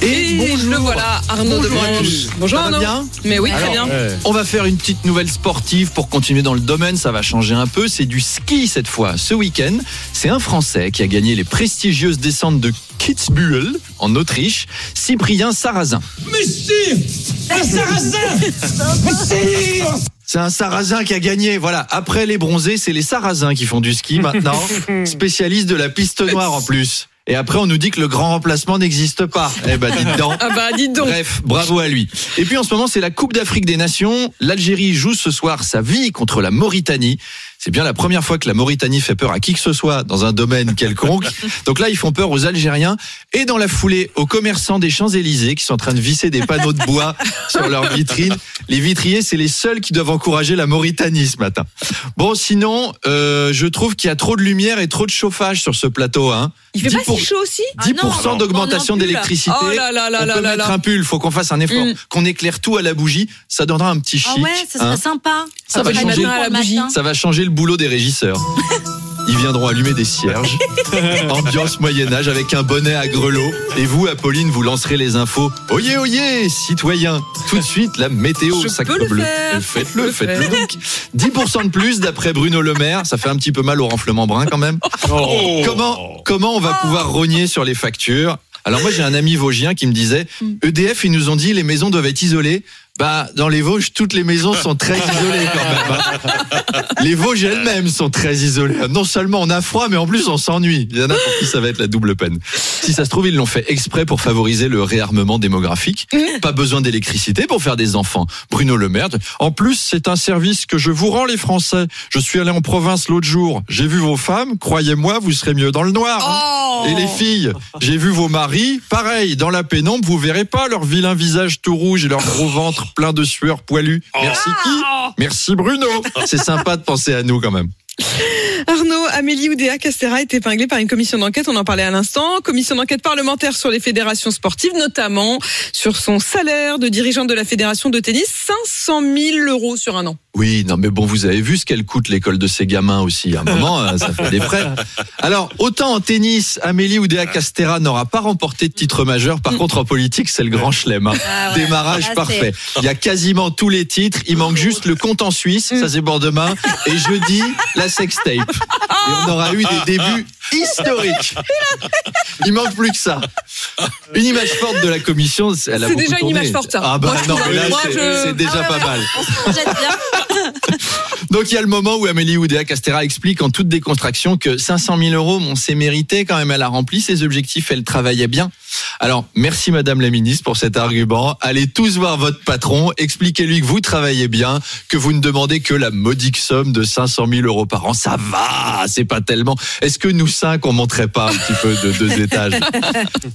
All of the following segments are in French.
Et le voilà, Arnaud Bonjour. Bonjour Arnaud. bien Mais oui, très bien. On va faire une petite nouvelle sportive pour continuer dans le domaine. Ça va changer un peu. C'est du ski cette fois. Ce week-end, c'est un Français qui a gagné les prestigieuses descentes de Kitzbühel en Autriche, Cyprien Sarrazin. C'est un Sarrazin qui a gagné. Voilà. Après les bronzés, c'est les Sarrasins qui font du ski maintenant. Spécialistes de la piste noire en plus. Et après, on nous dit que le grand remplacement n'existe pas. Eh ben, dites donc. Ah bah dites donc. Bref, bravo à lui. Et puis en ce moment, c'est la Coupe d'Afrique des Nations. L'Algérie joue ce soir sa vie contre la Mauritanie. C'est bien la première fois que la Mauritanie fait peur à qui que ce soit dans un domaine quelconque. Donc là, ils font peur aux Algériens et dans la foulée aux commerçants des Champs-Élysées qui sont en train de visser des panneaux de bois sur leurs vitrines. Les vitriers, c'est les seuls qui doivent encourager la Mauritanie ce matin. Bon, sinon, euh, je trouve qu'il y a trop de lumière et trop de chauffage sur ce plateau. Hein. Il fait pas 10 pour- si chaud aussi? 10% d'augmentation d'électricité. Oh là là là on peut là mettre là. un pull, faut qu'on fasse un effort, Mm. qu'on éclaire tout à la bougie, ça donnera un petit chic. Ah ouais, ça serait hein. sympa. Ça va changer. le. Ça va changer le boulot des régisseurs. Ils viendront allumer des cierges. Ambiance Moyen-Âge avec un bonnet à grelots. Et vous, Apolline, vous lancerez les infos. Oyez, oyez, citoyens. Tout de suite, la météo, Je sacre peux le bleu. faire. Euh, Faites-le, faites-le donc. 10% de plus d'après Bruno Le Maire. Ça fait un petit peu mal au renflement brun quand même. Oh. Comment, comment on va pouvoir rogner sur les factures? Alors moi j'ai un ami vosgien qui me disait Mm. EDF ils nous ont dit les maisons doivent être isolées. Bah dans les Vosges toutes les maisons sont très isolées quand même. hein. Les Vosges elles-mêmes sont très isolées. Non seulement on a froid mais en plus on s'ennuie. Il y en a pour qui ça va être la double peine. Si ça se trouve ils l'ont fait exprès pour favoriser le réarmement démographique. Pas besoin d'électricité pour faire des enfants. Bruno Le Maire. En plus c'est un service que je vous rends les Français. Je suis allé en province l'autre jour. J'ai vu vos femmes. Croyez-moi vous serez mieux dans le noir. hein. Oh Et les filles, j'ai vu vos maris, pareil, dans la pénombre, vous verrez pas leur vilain visage tout rouge et leur gros ventre plein de sueur poilue. Merci qui Merci Bruno. C'est sympa de penser à nous quand même. Arnaud, Amélie Oudéa Castera est épinglée par une commission d'enquête, on en parlait à l'instant, commission d'enquête parlementaire sur les fédérations sportives, notamment sur son salaire de dirigeante de la fédération de tennis, 500 000 euros sur un an. Oui, non mais bon, vous avez vu ce qu'elle coûte l'école de ces gamins aussi. À un moment, euh, ça fait des frais. Alors, autant en tennis, Amélie Oudéa Castera n'aura pas remporté de titre majeur. Par contre, en politique, c'est le grand chelem. hein. Ah ouais. Démarrage Ah, parfait. Il y a quasiment tous les titres. Il manque juste le compte en Suisse. Ça, c'est bord de main. Et jeudi, la sextape. Et on aura eu des débuts historiques. Il manque plus que ça. Une image forte de la commission. C'est déjà une image forte, ça. Ah bah non, mais là, c'est c'est déjà Ah pas mal. On se projette bien. Donc il y a le moment où Amélie Oudéa Castera explique en toute décontraction que 500 000 euros, on s'est mérité quand même. Elle a rempli ses objectifs, elle travaillait bien. Alors merci Madame la Ministre pour cet argument. Allez tous voir votre patron, expliquez-lui que vous travaillez bien, que vous ne demandez que la modique somme de 500 000 euros par an. Ça va, c'est pas tellement. Est-ce que nous cinq on monterait pas un petit peu de deux étages?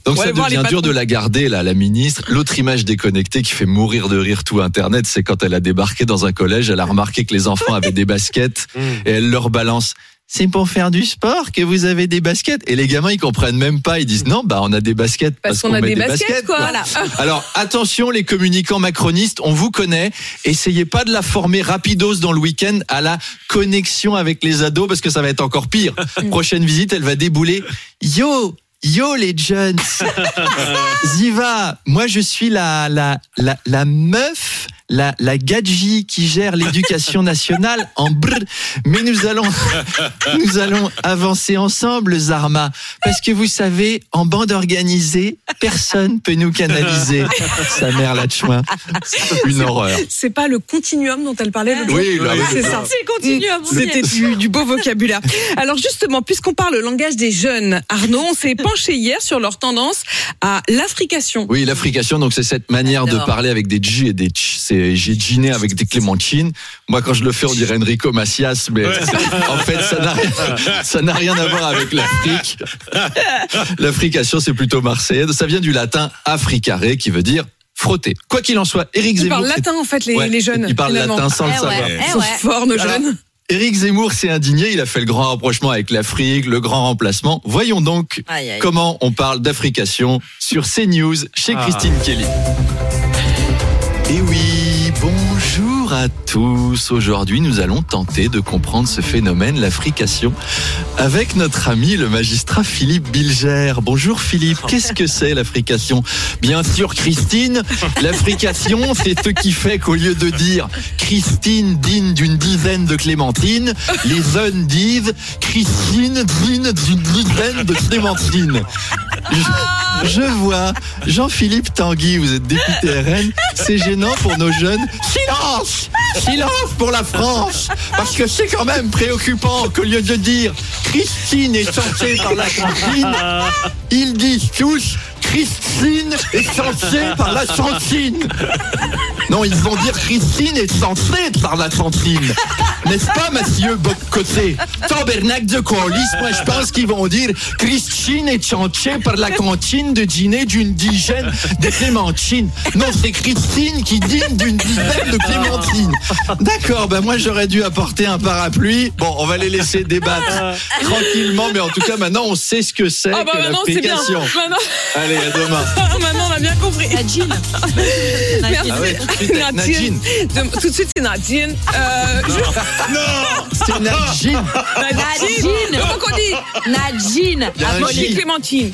Donc Ouais, ça devient dur de la garder là, la ministre. L'autre image déconnectée qui fait mourir de rire tout Internet, c'est quand elle a débarqué dans un collège, elle a remarqué que les enfants avaient des baskets et elle leur balance. C'est pour faire du sport que vous avez des baskets. Et les gamins, ils comprennent même pas. Ils disent non, bah on a des baskets Parce qu'on a met des baskets, quoi. Voilà. Alors attention, les communicants macronistes, on vous connaît. Essayez pas de la former rapidos dans le week-end à la connexion avec les ados parce que ça va être encore pire. Prochaine visite, elle va débouler. Yo, yo les jeunes, Ziva, moi je suis la la la, la meuf. La, la gadji qui gère l'éducation nationale en brr. Mais nous allons, nous allons avancer ensemble, Zarma. Parce que vous savez, en bande organisée, personne peut nous canaliser. Sa mère la chouin. Une horreur. C'est pas le continuum dont elle parlait jour Oui, oui. c'est ça. C'est continuum. y est. C'était du, du beau vocabulaire. Alors justement, puisqu'on parle le langage des jeunes, Arnaud, on s'est penché hier sur leur tendance à l'africation. Oui, l'africation, donc c'est cette manière de parler avec des J et des Ch. C'est j'ai dîné avec des clémentines. Moi, quand je le fais, on dirait Enrico Macias, mais en fait, ça n'a rien, ça n'a rien à voir avec l'Afrique. L'africation, c'est plutôt marseillaise. Ça vient du latin africare, qui veut dire frotter. Quoi qu'il en soit, Ils Zemmour. parlent c'est- latin en fait, les, Ouais, les jeunes. Ils parlent latin sans le Eh savoir. ouais, Ils eh sont ouais. forts, nos Alors, jeunes. Éric Zemmour s'est indigné, il a fait le grand rapprochement avec l'Afrique, le grand remplacement. Voyons donc Aïe, aïe. comment on parle d'africation sur CNews chez Christine Kelly. Et oui, bonjour à tous. Aujourd'hui, nous allons tenter de comprendre ce phénomène, la frication, avec notre ami le magistrat Philippe Bilger. Bonjour Philippe, qu'est-ce que c'est la frication Bien sûr Christine, la frication c'est ce qui fait qu'au lieu de dire Christine digne d'une dizaine de clémentines, les jeunes disent Christine digne d'une dizaine de clémentines. Je, vois Jean-Philippe Tanguy, vous êtes député RN, c'est gênant pour nos jeunes. Silence Silence pour la France Parce que c'est quand même préoccupant qu'au lieu de dire Christine est censée par la cantine, ils disent tous Christine est censée par la cantine. Non, ils vont dire Christine est censée par la cantine. N'est-ce pas, monsieur Boccoté? Tabernacle de colis, moi je pense qu'ils vont dire Christine est censée par la cantine de dîner d'une dizaine de clémentines. Non, c'est Christine qui dîne d'une dizaine de clémentines. D'accord, ben moi j'aurais dû apporter un parapluie. Bon, on va les laisser débattre tranquillement, mais en tout cas maintenant on sait ce que c'est Ah bah que maintenant c'est bien. l'application. Allez, à demain. maintenant on a bien compris. Nadine. Merci. Ah ouais, tout de suite, Nadine. De- tout de suite, c'est Nadine. Euh, je- C'est Nadine. Nadine. Nadine. Comment qu'on dit? Nadine. Il y a un Apolline J. Clémentine.